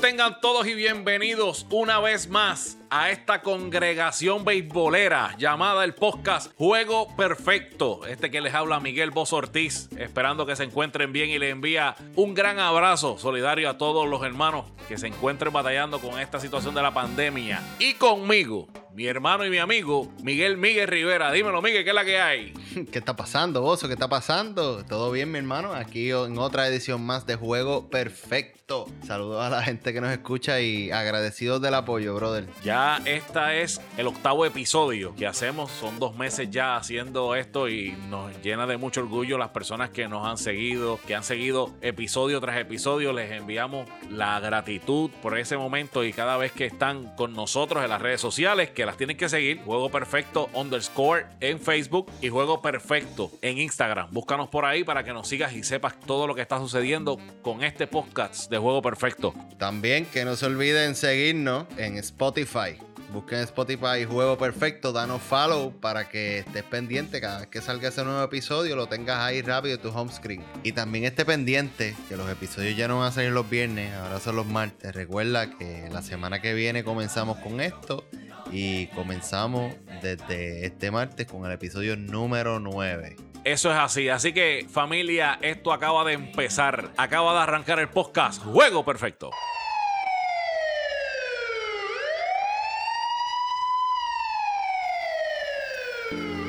Tengan todos y bienvenidos una vez más a esta congregación beisbolera llamada el podcast Juego Perfecto. Este que les habla Miguel Boz Ortiz, esperando que se encuentren bien y les envía un gran abrazo solidario a todos los hermanos que se encuentren batallando con esta situación de la pandemia. Y conmigo, mi hermano y mi amigo Miguel Miguel Rivera. Dímelo, Miguel, ¿qué es la que hay? ¿Qué está pasando, Bozo? ¿Qué está pasando? ¿Todo bien, mi hermano? Aquí en otra edición más de Juego Perfecto. Saludos a la gente que nos escucha y agradecidos del apoyo, brother. Ya esta es el octavo episodio que hacemos. Son dos meses ya haciendo esto y nos llena de mucho orgullo las personas que nos han seguido, que han seguido episodio tras episodio. Les enviamos la gratitud por ese momento y cada vez que están con nosotros en las redes sociales, que las tienen que seguir. Juego Perfecto underscore en Facebook y Juego Perfecto en Instagram. Búscanos por ahí para que nos sigas y sepas todo lo que está sucediendo con este podcast de Juego Perfecto. También que no se olviden seguirnos en Spotify. Busquen Spotify Juego Perfecto, danos follow para que estés pendiente cada vez que salga ese nuevo episodio, lo tengas ahí rápido en tu home screen. Y también esté pendiente que los episodios ya no van a salir los viernes, ahora son los martes. Recuerda que la semana que viene comenzamos con esto y comenzamos desde este martes con el episodio número 9. Eso es así. Así que, familia, esto acaba de empezar. Acaba de arrancar el podcast Juego Perfecto.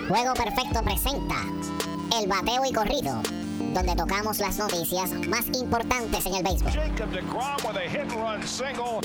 Juego Perfecto presenta El Bateo y Corrido, donde tocamos las noticias más importantes en el béisbol.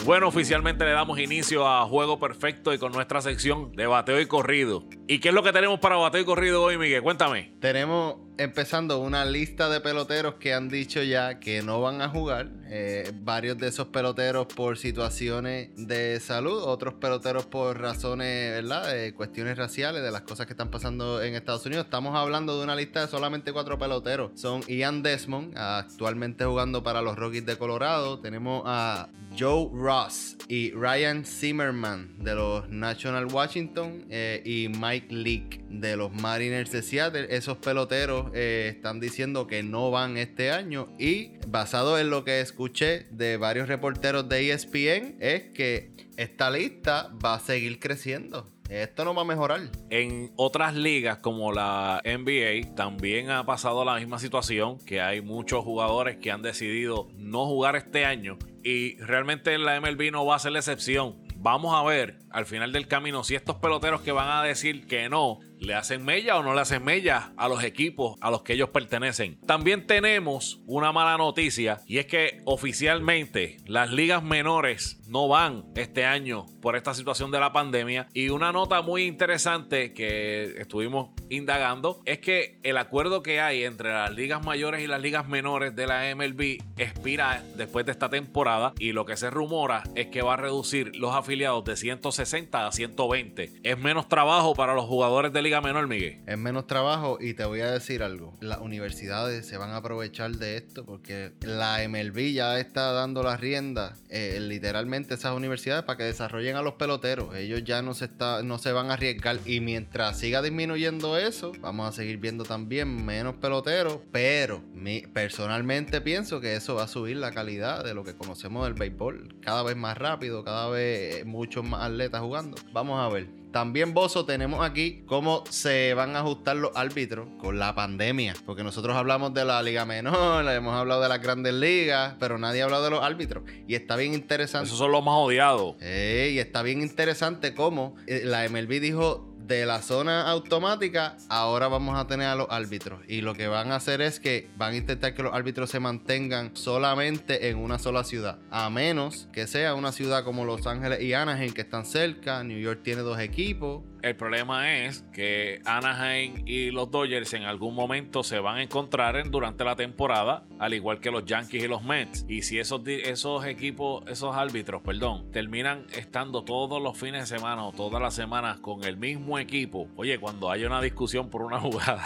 Bueno, oficialmente le damos inicio a Juego Perfecto y con nuestra sección de bateo y corrido. ¿Y qué es lo que tenemos para bateo y corrido hoy, Miguel? Cuéntame. Tenemos empezando una lista de peloteros que han dicho ya que no van a jugar. Eh, varios de esos peloteros por situaciones de salud, otros peloteros por razones, ¿verdad? De cuestiones raciales, de las cosas que están pasando en Estados Unidos. Estamos hablando de una lista de solamente cuatro peloteros. Son Ian Desmond, actualmente jugando para los Rockies de Colorado. Tenemos a Joe Ross y Ryan Zimmerman de los National Washington eh, y Mike Leake de los Mariners de Seattle. Esos peloteros eh, están diciendo que no van este año y basado en lo que escuché de varios reporteros de ESPN es que esta lista va a seguir creciendo. Esto no va a mejorar. En otras ligas como la NBA también ha pasado la misma situación, que hay muchos jugadores que han decidido no jugar este año y realmente la MLB no va a ser la excepción. Vamos a ver al final del camino si estos peloteros que van a decir que no le hacen mella o no le hacen mella a los equipos a los que ellos pertenecen. También tenemos una mala noticia y es que oficialmente las ligas menores no van este año por esta situación de la pandemia y una nota muy interesante que estuvimos indagando es que el acuerdo que hay entre las ligas mayores y las ligas menores de la MLB expira después de esta temporada y lo que se rumora es que va a reducir los afiliados de 160 a 120. Es menos trabajo para los jugadores de menor, Miguel. Es menos trabajo y te voy a decir algo. Las universidades se van a aprovechar de esto porque la MLB ya está dando las riendas eh, literalmente esas universidades para que desarrollen a los peloteros. Ellos ya no se, está, no se van a arriesgar y mientras siga disminuyendo eso, vamos a seguir viendo también menos peloteros, pero mi, personalmente pienso que eso va a subir la calidad de lo que conocemos del béisbol. Cada vez más rápido, cada vez muchos más atletas jugando. Vamos a ver. También, Bozo, tenemos aquí cómo se van a ajustar los árbitros con la pandemia. Porque nosotros hablamos de la Liga Menor, hemos hablado de las grandes ligas, pero nadie ha hablado de los árbitros. Y está bien interesante. Esos son los más odiados. y está bien interesante cómo eh, la MLB dijo de la zona automática, ahora vamos a tener a los árbitros. Y lo que van a hacer es que van a intentar que los árbitros se mantengan solamente en una sola ciudad. A menos que sea una ciudad como Los Ángeles y Anaheim, que están cerca. New York tiene dos equipos. El problema es que Anaheim y los Dodgers en algún momento se van a encontrar durante la temporada, al igual que los Yankees y los Mets. Y si esos, esos equipos, esos árbitros, perdón, terminan estando todos los fines de semana o todas las semanas con el mismo equipo, oye, cuando hay una discusión por una jugada.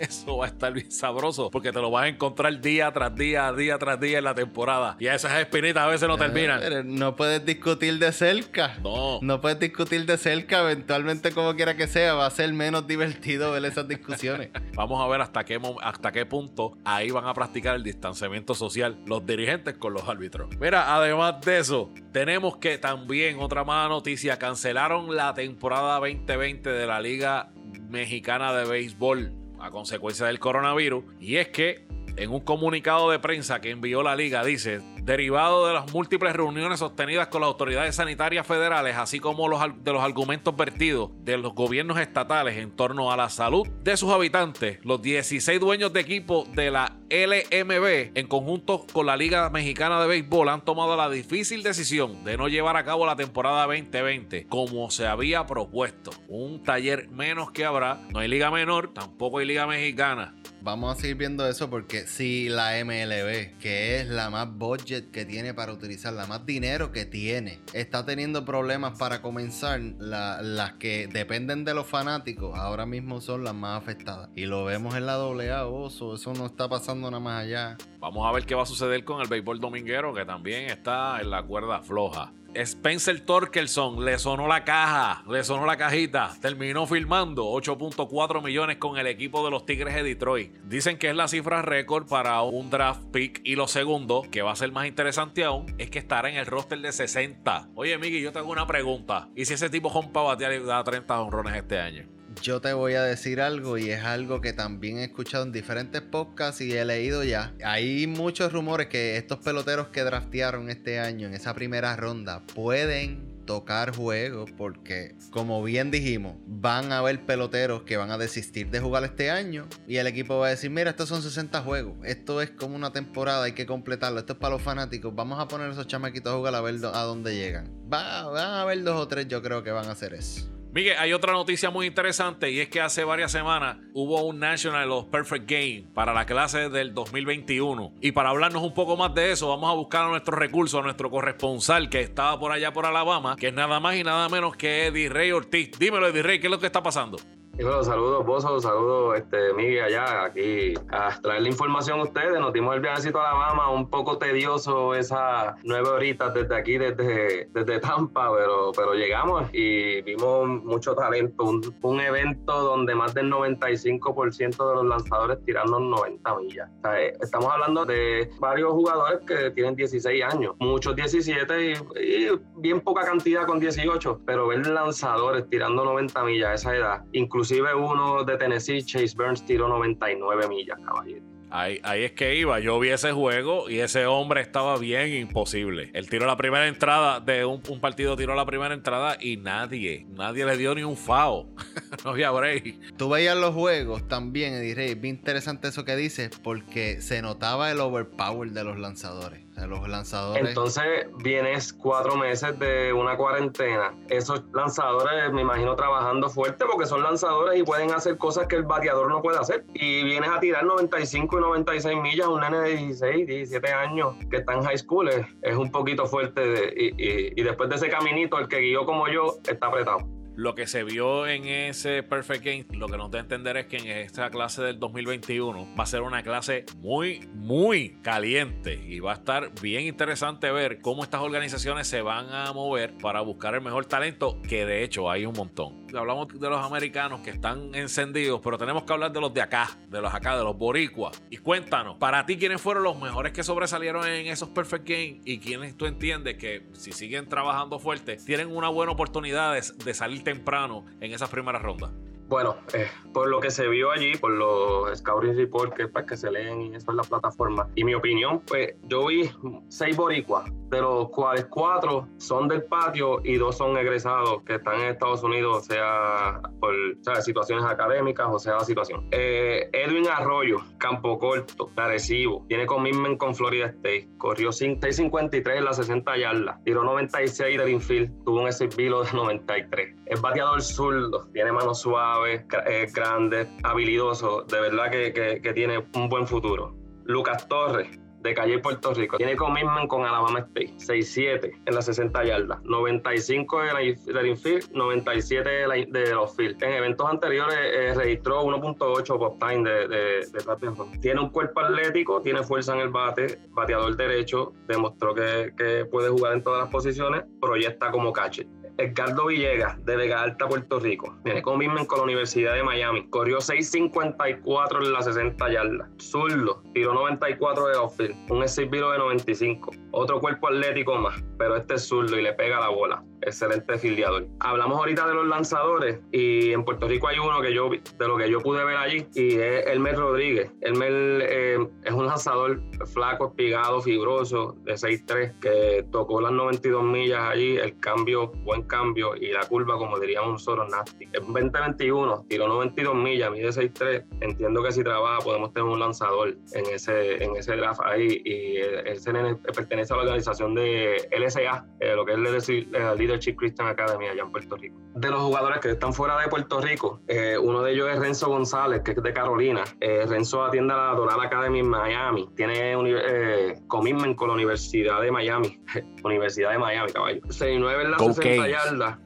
eso va a estar bien sabroso porque te lo vas a encontrar día tras día, día tras día en la temporada. Y esas espinitas a veces no terminan. no puedes discutir de cerca. No. No puedes discutir de cerca. Eventualmente, como quiera que sea, va a ser menos divertido ver esas discusiones. Vamos a ver hasta qué, hasta qué punto ahí van a practicar el distanciamiento social los dirigentes con los árbitros. Mira, además de eso, tenemos que también otra mala noticia, cancelaron la temporada 2020 de la Liga Mexicana de Béisbol a consecuencia del coronavirus. Y es que en un comunicado de prensa que envió la liga dice, derivado de las múltiples reuniones sostenidas con las autoridades sanitarias federales, así como los, de los argumentos vertidos de los gobiernos estatales en torno a la salud de sus habitantes, los 16 dueños de equipo de la LMB, en conjunto con la Liga Mexicana de Béisbol, han tomado la difícil decisión de no llevar a cabo la temporada 2020 como se había propuesto. Un taller menos que habrá, no hay liga menor, tampoco hay liga mexicana. Vamos a seguir viendo eso porque si la MLB, que es la más budget que tiene para utilizar, la más dinero que tiene, está teniendo problemas para comenzar, las que dependen de los fanáticos ahora mismo son las más afectadas. Y lo vemos en la AA, oso, eso no está pasando nada más allá. Vamos a ver qué va a suceder con el béisbol dominguero, que también está en la cuerda floja. Spencer Torkelson le sonó la caja, le sonó la cajita, terminó filmando 8.4 millones con el equipo de los Tigres de Detroit. Dicen que es la cifra récord para un draft pick y lo segundo, que va a ser más interesante aún, es que estará en el roster de 60. Oye, Miggy, yo tengo una pregunta. ¿Y si ese tipo a batear y da 30 honrones este año? Yo te voy a decir algo y es algo que también he escuchado en diferentes podcasts y he leído ya. Hay muchos rumores que estos peloteros que draftearon este año en esa primera ronda pueden tocar juegos porque como bien dijimos van a haber peloteros que van a desistir de jugar este año y el equipo va a decir mira estos son 60 juegos esto es como una temporada hay que completarlo esto es para los fanáticos vamos a poner a esos chamaquitos a jugar a ver a dónde llegan va, van a haber dos o tres yo creo que van a hacer eso Miguel, hay otra noticia muy interesante y es que hace varias semanas hubo un National of Perfect Game para la clase del 2021. Y para hablarnos un poco más de eso, vamos a buscar a nuestro recurso, a nuestro corresponsal que estaba por allá por Alabama, que es nada más y nada menos que Eddie Rey Ortiz. Dímelo, Eddie Rey, ¿qué es lo que está pasando? Bueno, saludos, Bozo, saludos, este, Miguel, allá, aquí, a traer la información a ustedes. Nos dimos el viajecito a Alabama, un poco tedioso esas nueve horitas desde aquí, desde, desde Tampa, pero, pero llegamos y vimos mucho talento. Un, evento donde más del 95% de los lanzadores tirando 90 millas. Eh, estamos hablando de varios jugadores que tienen 16 años, muchos 17 y, bien poca cantidad con 18, pero ver lanzadores tirando 90 millas a esa edad, incluso Inclusive uno de Tennessee, Chase Burns, tiró 99 millas, caballero. Ahí, ahí, es que iba. Yo vi ese juego y ese hombre estaba bien imposible. Él tiró la primera entrada de un, partido, tiró la primera entrada y nadie, nadie le dio ni un FAO. no había break. Tú veías los juegos también, Eddie Rey. Bien interesante eso que dices, porque se notaba el overpower de los lanzadores los lanzadores. Entonces vienes cuatro meses de una cuarentena. Esos lanzadores me imagino trabajando fuerte porque son lanzadores y pueden hacer cosas que el bateador no puede hacer. Y vienes a tirar 95 y 96 millas un nene de 16, 17 años que está en high school. Es, un poquito fuerte. y después de ese caminito, el que guió como yo está apretado. Lo que se vio en ese Perfect Game, lo que nos da a entender es que en esta clase del 2021 va a ser una clase muy, muy caliente y va a estar bien interesante ver cómo estas organizaciones se van a mover para buscar el mejor talento, que de hecho hay un montón. Hablamos de los americanos que están encendidos, pero tenemos que hablar de los de acá, de los acá, de los boricuas. Y cuéntanos, para ti, ¿quiénes fueron los mejores que sobresalieron en esos Perfect Game y quiénes tú entiendes que si siguen trabajando fuerte, tienen una buena oportunidad de, de salir temprano en esas primeras rondas? Bueno, eh, por lo que se vio allí, por los scouting reports que, pues, que se leen y eso en la plataforma, y mi opinión, pues yo vi seis boricuas, de los cuales cuatro son del patio y dos son egresados que están en Estados Unidos, sea por situaciones académicas o sea la situación. Eh, Edwin Arroyo, Campo Corto, Arecibo, tiene commitment con Florida State, corrió 6.53 en las 60 yardas, tiró 96 del infield, tuvo un SBilo de 93. Es bateador zurdo, tiene mano suave es grande, habilidoso, de verdad que, tiene un buen futuro. Lucas Torres, de Calle Puerto Rico. Tiene commitment con Alabama State. 6-7 en las 60 yardas. 95 del infield, 97 de, de, los field. En eventos anteriores eh, registró 1.8 pop time de, de, de Tiene un cuerpo atlético, tiene fuerza en el bate, bateador derecho, demostró que, que puede jugar en todas las posiciones, proyecta como catcher. Edgardo Villegas, de Vega Alta, Puerto Rico. Viene con con la Universidad de Miami. Corrió 6.54 en la 60 yardas. Zurdo, tiró 94 de outfield. Un exhibito de 95. Otro cuerpo atlético más, pero este es zurdo y le pega la bola excelente filiador. Hablamos ahorita de los lanzadores y en Puerto Rico hay uno que yo, de lo que yo pude ver allí, y es Elmer Rodríguez. Elmer eh, lanzador flaco, espigado, fibroso, de 6'3, que tocó las 92 millas allí, el cambio, buen cambio, y la curva, como diríamos nosotros, nasty. En 2021 tiró 92 millas, mide 6'3. Entiendo que si trabaja podemos tener un lanzador en ese, en ese draft ahí, y él, pertenece a la organización de LSA, eh, lo que es el Leadership Christian Academy allá en Puerto Rico. De los jugadores que están fuera de Puerto Rico, eh, uno de ellos es Renzo González, que es de Carolina. Eh, Renzo atiende a la Doral Academy en Miami. Tiene eh, commitment con la Universidad de Miami. Universidad de Miami, caballo. 6'9 en la 60 yardas.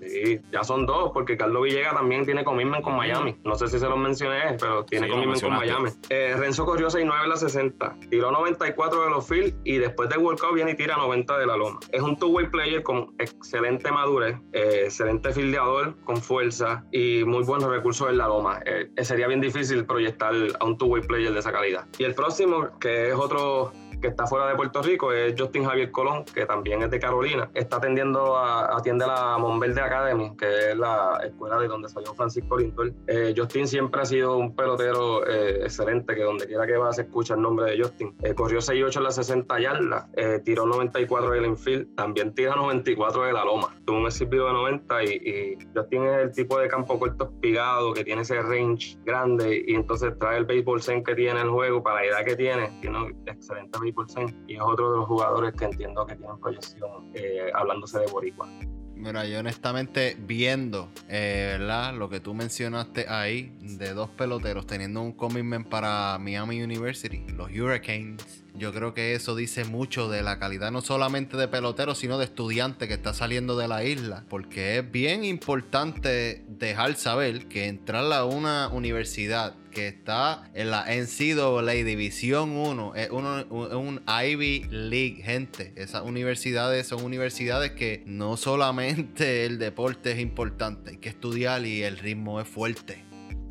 Sí, ya son dos, porque Carlos Villegas también tiene commitment con Miami. No sé si se los mencioné, pero tiene sí, commitment con Miami. Eh, Renzo corrió 6'9 en la 60, tiró 94 de los field y después del World Cup viene y tira 90 de la loma. Es un two-way player con excelente madurez, eh, excelente fildeador, con fuerza y muy buenos recursos en la loma. Eh, sería bien difícil proyectar a un two-way player de esa calidad. Y el próximo, que es otro que está fuera de Puerto Rico es Justin Javier Colón, que también es de Carolina. Está atendiendo a, atiende la Monverde Academy, que es la escuela de donde salió Francisco Lindor. Eh, Justin siempre ha sido un pelotero eh, excelente, que donde quiera que va se escucha el nombre de Justin. Eh, corrió 6'8 en la 60 yardas, tiró 94 del infield, también tira 94 de la loma. Tuvo un exhibido de 90 y, Justin es el tipo de campo corto espigado, que tiene ese range grande y entonces trae el baseball zen que tiene el juego para la edad que tiene. Tiene un excelente y es otro de los jugadores que entiendo que tienen proyección eh, hablándose de Boricua. Mira, yo honestamente viendo, eh. Lo que tú mencionaste ahí, de dos peloteros teniendo un commitment para Miami University, los Hurricanes, yo creo que eso dice mucho de la calidad no solamente de pelotero, sino de estudiante que está saliendo de la isla. Porque es bien importante dejar saber que entrar a una universidad que está en la NCAA División 1 es un Ivy League, gente. Esas universidades son universidades que no solamente el deporte es importante, hay que estudiar y el ritmo es fuerte.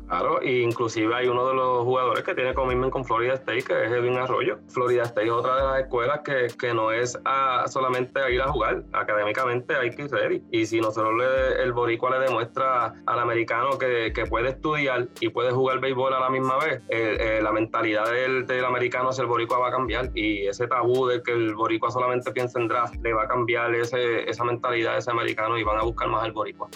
Claro, y inclusive hay uno de los jugadores que tiene commitment con Florida State, que es Edwin Arroyo. Florida State es otra de las escuelas que, que no es solamente a ir a jugar, académicamente hay que ir ready. Y si nosotros le, el boricua le demuestra al americano que, que, puede estudiar y puede jugar béisbol a la misma vez, eh, la mentalidad del, del, americano hacia el boricua va a cambiar y ese tabú de que el boricua solamente piensa en draft le va a cambiar ese, esa mentalidad de ese americano y van a buscar más al boricua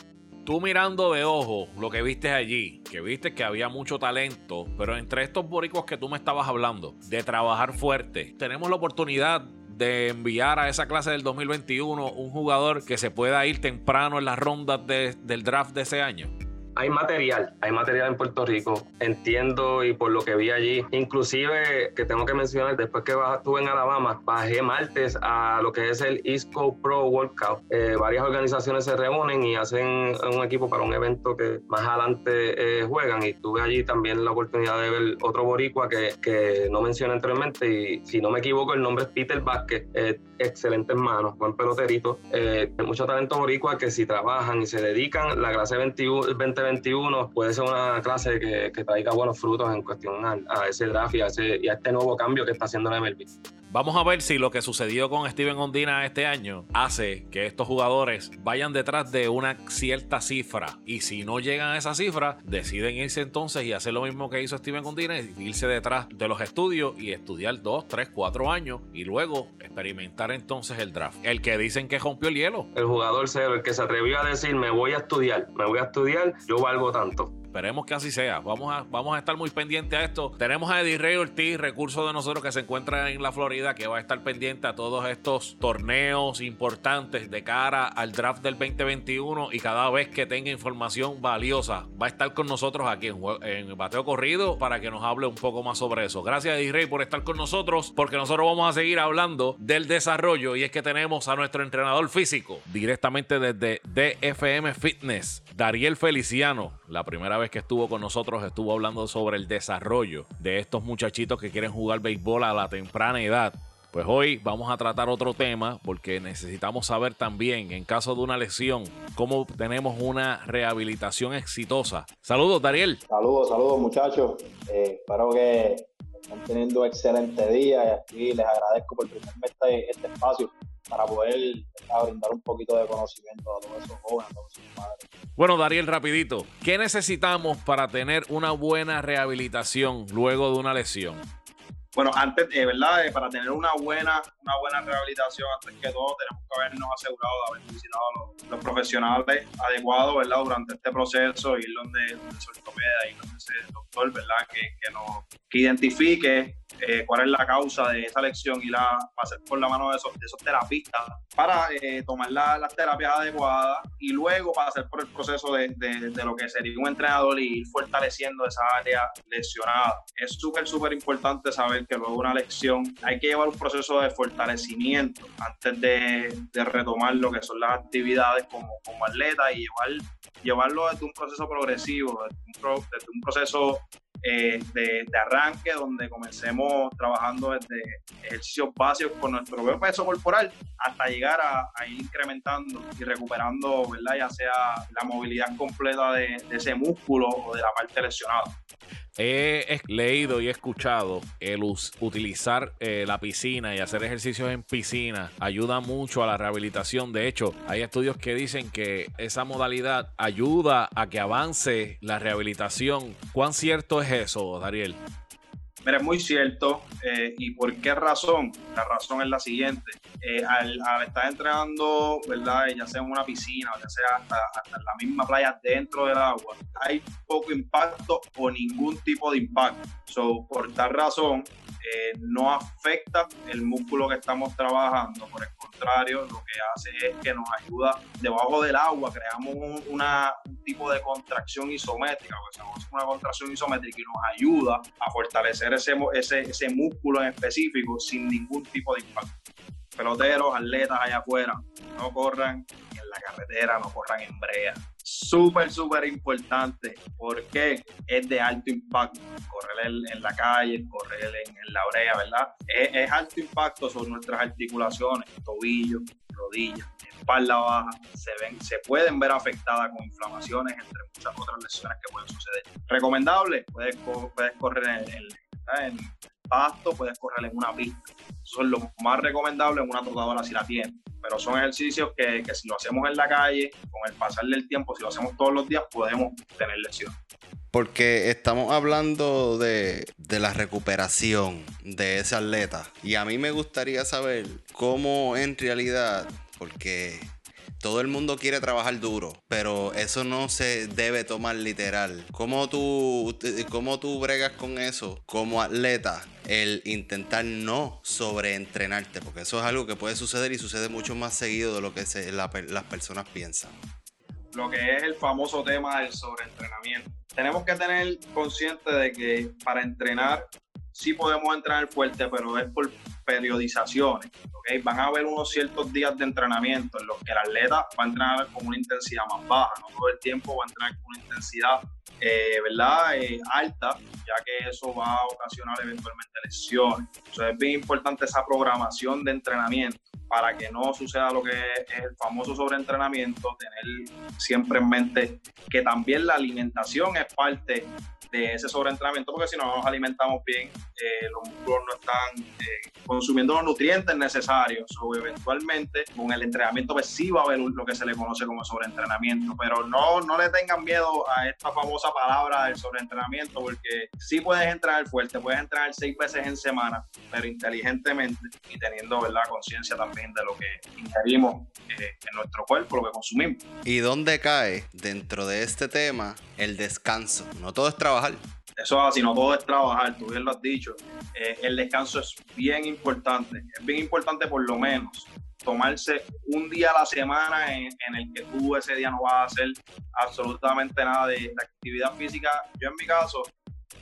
tú mirando de ojo lo que viste allí, que viste que había mucho talento, pero entre estos boricos que tú me estabas hablando, de trabajar fuerte, tenemos la oportunidad de enviar a esa clase del 2021 un jugador que se pueda ir temprano en las rondas del draft de ese año hay material, hay material en Puerto Rico, entiendo y por lo que vi allí, inclusive que tengo que mencionar, después que estuve en Alabama, bajé martes a lo que es el East Coast Pro Workout. Eh, varias organizaciones se reúnen y hacen un equipo para un evento que más adelante eh, juegan y tuve allí también la oportunidad de ver otro boricua que, que no mencioné anteriormente y si no me equivoco el nombre es Peter Vázquez, eh, excelentes manos, buen peloterito, eh, mucho talento boricua que si trabajan y se dedican, la clase 21, 2021 puede ser una clase que, que traiga buenos frutos en cuestión a, ese draft y a, ese, y a este nuevo cambio que está haciendo la MLB. Vamos a ver si lo que sucedió con Steven Ondina este año hace que estos jugadores vayan detrás de una cierta cifra. Y si no llegan a esa cifra, deciden irse entonces y hacer lo mismo que hizo Steven Ondina, irse detrás de los estudios y estudiar dos, tres, cuatro años y luego experimentar entonces el draft. El que dicen que rompió el hielo. El jugador cero, el que se atrevió a decir me voy a estudiar, me voy a estudiar, yo valgo tanto Esperemos que así sea. Vamos a, vamos a estar muy pendientes a esto. Tenemos a Eddie Rey Ortiz, recurso de nosotros que se encuentra en la Florida, que va a estar pendiente a todos estos torneos importantes de cara al draft del 2021 y cada vez que tenga información valiosa va a estar con nosotros aquí en, en Bateo Corrido para que nos hable un poco más sobre eso. Gracias Eddie Rey por estar con nosotros porque nosotros vamos a seguir hablando del desarrollo y es que tenemos a nuestro entrenador físico directamente desde DFM Fitness, Dariel Feliciano. La primera vez que estuvo con nosotros estuvo hablando sobre el desarrollo de estos muchachitos que quieren jugar béisbol a la temprana edad. Pues hoy vamos a tratar otro tema porque necesitamos saber también, en caso de una lesión, cómo tenemos una rehabilitación exitosa. Saludos, Dariel. Saludos, saludos, muchachos. Eh, espero que estén teniendo un excelente día y aquí les agradezco por brindarme este, este espacio para poder brindar un poquito de conocimiento a todos esos jóvenes, a todos esos padres. Bueno, Dariel, rapidito, ¿qué necesitamos para tener una buena rehabilitación luego de una lesión? Bueno, antes, eh, ¿verdad? Eh, para tener una buena, una buena rehabilitación, antes que todo, tenemos que habernos asegurado de haber visitado a los, los profesionales adecuados, ¿verdad? Durante este proceso, ir donde, donde se ortopeda, ir donde ese doctor, ¿verdad? Que, que, nos, que identifique eh, cuál es la causa de esa lección y la pasar por la mano de esos, de esos terapistas para eh, tomar la, las terapias adecuadas y luego pasar por el proceso de, de, de, lo que sería un entrenador y ir fortaleciendo esa área lesionada. Es súper, súper importante saber que luego de una lección hay que llevar un proceso de fortalecimiento antes de, de retomar lo que son las actividades como, como atleta y llevar, llevarlo desde un proceso progresivo, desde un, pro, desde un proceso eh, de, arranque, donde comencemos trabajando desde ejercicios básicos con nuestro peso corporal hasta llegar a, ir incrementando y recuperando, ¿verdad? ya sea la movilidad completa de ese músculo o de la parte lesionada. He leído y escuchado el utilizar eh, la piscina y hacer ejercicios en piscina ayuda mucho a la rehabilitación. De hecho, hay estudios que dicen que esa modalidad ayuda a que avance la rehabilitación. ¿Cuán cierto es eso, Dariel? Mira, es muy cierto. Eh, ¿Y por qué razón? La razón es la siguiente. Eh, al, estar entrenando, ¿verdad? Ya sea en una piscina ya sea hasta, hasta, la misma playa dentro del agua, hay poco impacto o ningún tipo de impacto. So, por tal razón, eh, no afecta el músculo que estamos trabajando. Por lo que hace es que nos ayuda debajo del agua, creamos un, tipo de contracción isométrica, o sea, una contracción isométrica y nos ayuda a fortalecer ese, músculo en específico sin ningún tipo de impacto. Peloteros, atletas allá afuera, no corran la carretera, no corran en brea. Súper, súper importante porque es de alto impacto. Correr en, en la calle, correr en, en la brea, ¿verdad? Es, alto impacto sobre nuestras articulaciones, tobillos, rodillas, espalda baja. Se, ven, se pueden ver afectadas con inflamaciones, entre muchas otras lesiones que pueden suceder. Recomendable, puedes, puedes correr en, pasto, puedes correr en una pista. Eso es lo más recomendable en una trotadora si la tienes. Pero son ejercicios que, que, si lo hacemos en la calle, con el pasar del tiempo, si lo hacemos todos los días, podemos tener lesiones. Porque estamos hablando de, de, la recuperación de ese atleta. Y a mí me gustaría saber cómo en realidad, porque todo el mundo quiere trabajar duro, pero eso no se debe tomar literal. ¿Cómo tú, cómo tú bregas con eso como atleta? El intentar no sobreentrenarte, porque eso es algo que puede suceder y sucede mucho más seguido de lo que las personas piensan. Lo que es el famoso tema del sobreentrenamiento. Tenemos que tener consciente de que para entrenar sí podemos entrenar fuerte, pero es por periodizaciones. ¿okay? Van a haber unos ciertos días de entrenamiento en los que el atleta va a entrenar con una intensidad más baja, no todo el tiempo va a entrenar con una intensidad eh, ¿verdad? Eh, alta, ya que eso va a ocasionar eventualmente lesiones. Entonces es bien importante esa programación de entrenamiento para que no suceda lo que es el famoso sobreentrenamiento, tener siempre en mente que también la alimentación es parte de ese sobreentrenamiento, porque si no nos alimentamos bien, eh, los músculos no están eh, consumiendo los nutrientes necesarios. O eventualmente, con el entrenamiento, pues sí va a haber lo que se le conoce como sobreentrenamiento, pero no, no le tengan miedo a esta famosa palabra del sobreentrenamiento, porque sí puedes entrenar fuerte, puedes entrenar seis veces en semana, pero inteligentemente y teniendo ¿verdad? conciencia también de lo que ingerimos eh, en nuestro cuerpo, lo que consumimos. ¿Y dónde cae dentro de este tema el descanso? No todo es trabajar. Eso es así, no todo es trabajar, tú bien lo has dicho. Eh, el descanso es bien importante, es bien importante por lo menos tomarse un día a la semana en, el que tú ese día no vas a hacer absolutamente nada de, actividad física. Yo en mi caso,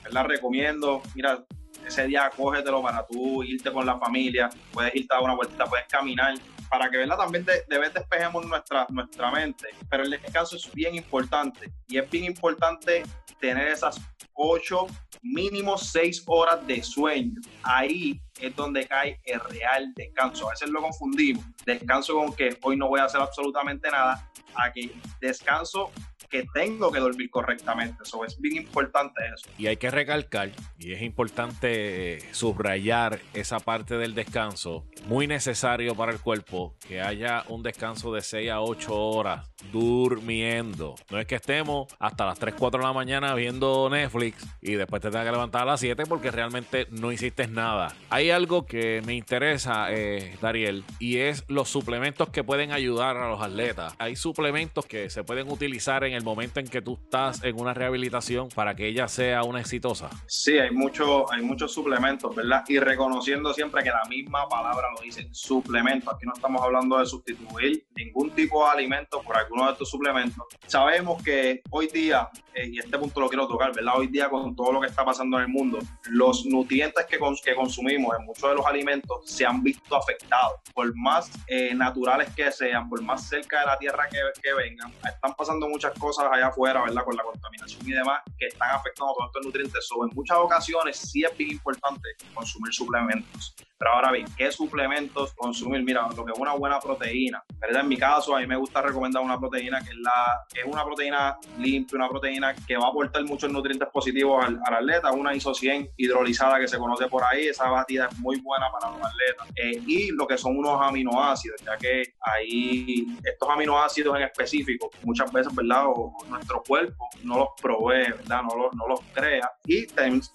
la recomiendo, mira, ese día cógetelo para tú irte con la familia, puedes irte a dar una vuelta, puedes caminar, para que ¿verdad? también de, vez despejemos nuestra, nuestra mente. Pero el descanso es bien importante y es bien importante tener esas ocho, mínimo seis horas de sueño. Ahí es donde cae el real descanso. A veces lo confundimos. Descanso con que hoy no voy a hacer absolutamente nada. Aquí descanso que tengo que dormir correctamente. Eso es bien importante eso. Y hay que recalcar, y es importante subrayar esa parte del descanso, muy necesario para el cuerpo, que haya un descanso de 6 a 8 horas durmiendo. No es que estemos hasta las 3, 4 de la mañana viendo Netflix y después te tengas que levantar a las 7 porque realmente no hiciste nada. Hay algo que me interesa, eh, Dariel, y es los suplementos que pueden ayudar a los atletas. Hay suplementos que se pueden utilizar en el momento en que tú estás en una rehabilitación para que ella sea una exitosa. Sí, hay, mucho, hay muchos suplementos, ¿verdad? Y reconociendo siempre que la misma palabra lo dice, suplemento. Aquí no estamos hablando de sustituir ningún tipo de alimento por alguno de estos suplementos. Sabemos que hoy día, eh, y este punto lo quiero tocar, ¿verdad? Hoy día con todo lo que está pasando en el mundo, los nutrientes que, que consumimos en muchos de los alimentos se han visto afectados. Por más eh, naturales que sean, por más cerca de la tierra que, que vengan, están pasando muchas cosas allá afuera, ¿verdad? Con la contaminación y demás, que están afectando todos estos nutrientes. So, en muchas ocasiones sí es bien importante consumir suplementos. Pero ahora bien, ¿qué suplementos consumir? Mira, lo que es una buena proteína. ¿verdad? En mi caso, a mí me gusta recomendar una proteína que es, la, es una proteína limpia, una proteína que va a aportar muchos nutrientes positivos al, atleta, una ISO 100 hidrolizada que se conoce por ahí. Esa batida es muy buena para los atletas. Eh, y lo que son unos aminoácidos, ya que ahí estos aminoácidos en específico, muchas veces, ¿verdad? O, nuestro cuerpo no los provee, ¿verdad? No los, no los crea. Y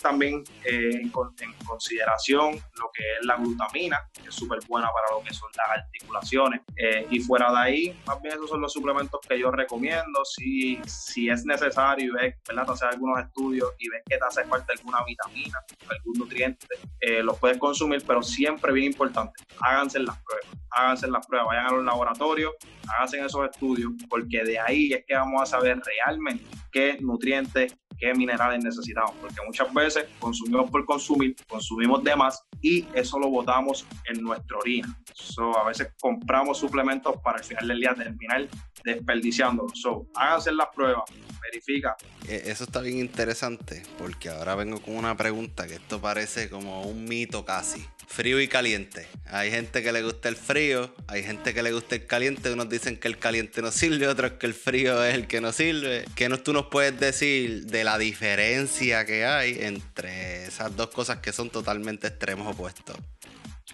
también eh, en, en consideración lo que es la glutamina, que es súper buena para lo que son las articulaciones. Eh, y fuera de ahí, más bien esos son los suplementos que yo recomiendo. Si, si es necesario y ves, ¿verdad? Te hacer algunos estudios y ves que te hace falta alguna vitamina, algún nutriente, eh, los puedes consumir, pero siempre bien importante, háganse las pruebas, háganse las pruebas, vayan a los laboratorios, háganse esos estudios, porque de ahí es que vamos a saber realmente qué nutrientes qué minerales necesitamos, porque muchas veces consumimos por consumir, consumimos de más y eso lo botamos en nuestra orina. So, a veces compramos suplementos para al final del día terminar desperdiciándolo. So, háganse las pruebas, verifica. E, eso está bien interesante, porque ahora vengo con una pregunta que esto parece como un mito casi. Frío y caliente. Hay gente que le gusta el frío, hay gente que le gusta el caliente. Unos dicen que el caliente no sirve, otros que el frío es el que no sirve. ¿Qué tú nos puedes decir de la diferencia que hay entre esas dos cosas que son totalmente extremos opuestos?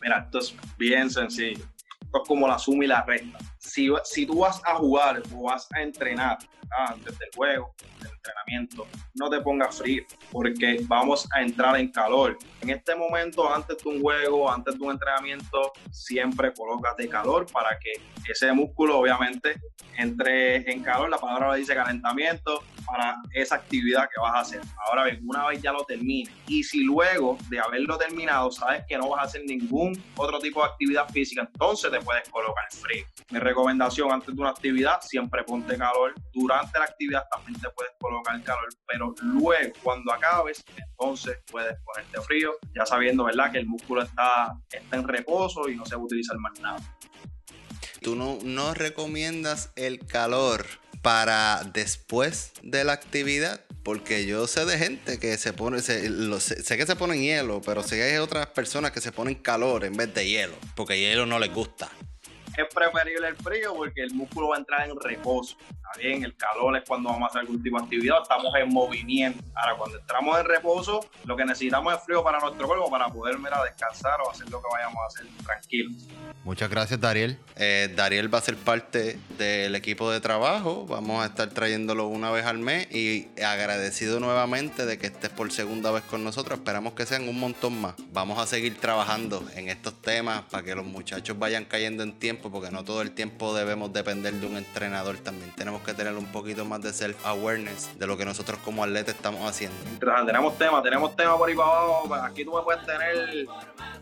Mira, esto es bien sencillo. Esto es como la suma y la resta. Si, si tú vas a jugar o vas a entrenar antes del juego, del entrenamiento, no te pongas frío porque vamos a entrar en calor. En este momento, antes de un juego, antes de un entrenamiento, siempre colócate calor para que ese músculo obviamente entre en calor. La palabra dice calentamiento para esa actividad que vas a hacer. Ahora bien, una vez ya lo termines y si luego de haberlo terminado sabes que no vas a hacer ningún otro tipo de actividad física, entonces te puedes colocar frío. Mi recomendación antes de una actividad, siempre ponte calor. Durante la actividad también te puedes colocar calor, pero luego cuando acabes, entonces puedes ponerte frío, ya sabiendo, ¿verdad? Que el músculo está, está en reposo y no se va a utilizar más nada. ¿Tú no, no recomiendas el calor para después de la actividad? Porque yo sé de gente que se pone, sé, que se ponen hielo, pero sé que hay otras personas que se ponen calor en vez de hielo, porque hielo no les gusta es preferible el frío porque el músculo va a entrar en reposo. bien, el calor es cuando vamos a hacer algún tipo de actividad, estamos en movimiento. Ahora, cuando entramos en reposo, lo que necesitamos es frío para nuestro cuerpo para poder mira, descansar o hacer lo que vayamos a hacer tranquilos. Muchas gracias, Dariel. Eh, Dariel va a ser parte del equipo de trabajo. Vamos a estar trayéndolo una vez al mes y agradecido nuevamente de que estés por segunda vez con nosotros. Esperamos que sean un montón más. Vamos a seguir trabajando en estos temas para que los muchachos vayan cayendo en tiempo, porque no todo el tiempo debemos depender de un entrenador. También tenemos que tener un poquito más de self-awareness de lo que nosotros como atletas estamos haciendo. tenemos temas, tenemos temas por ahí para abajo. Pues aquí tú me puedes tener,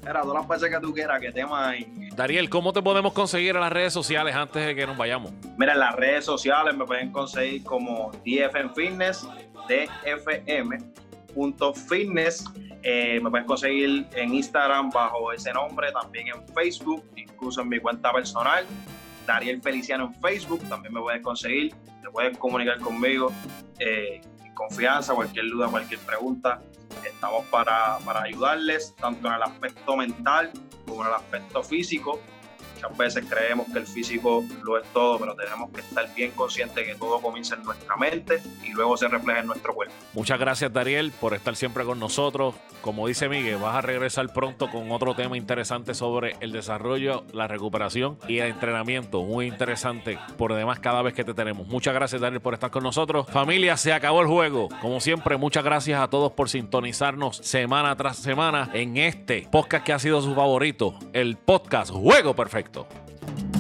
era todas las veces que tú quieras, que temas hay. Dariel, ¿cómo te podemos conseguir en las redes sociales antes de que nos vayamos? Mira, en las redes sociales me pueden conseguir como DFM Fitness, DFM.fitness. Eh, me pueden conseguir en Instagram bajo ese nombre, también en Facebook, incluso en mi cuenta personal. Dariel Feliciano en Facebook, también me pueden conseguir, te pueden comunicar conmigo. Eh, confianza, cualquier duda, cualquier pregunta, estamos para, para ayudarles, tanto en el aspecto mental como en el aspecto físico. Muchas veces creemos que el físico lo es todo, pero tenemos que estar bien conscientes que todo comienza en nuestra mente y luego se refleja en nuestro cuerpo. Muchas gracias, Dariel, por estar siempre con nosotros. Como dice Miguel, vas a regresar pronto con otro tema interesante sobre el desarrollo, la recuperación y el entrenamiento. Muy interesante por demás cada vez que te tenemos. Muchas gracias, Dariel, por estar con nosotros. Familia, se acabó el juego. Como siempre, muchas gracias a todos por sintonizarnos semana tras semana en este podcast que ha sido su favorito, el podcast Juego Perfecto.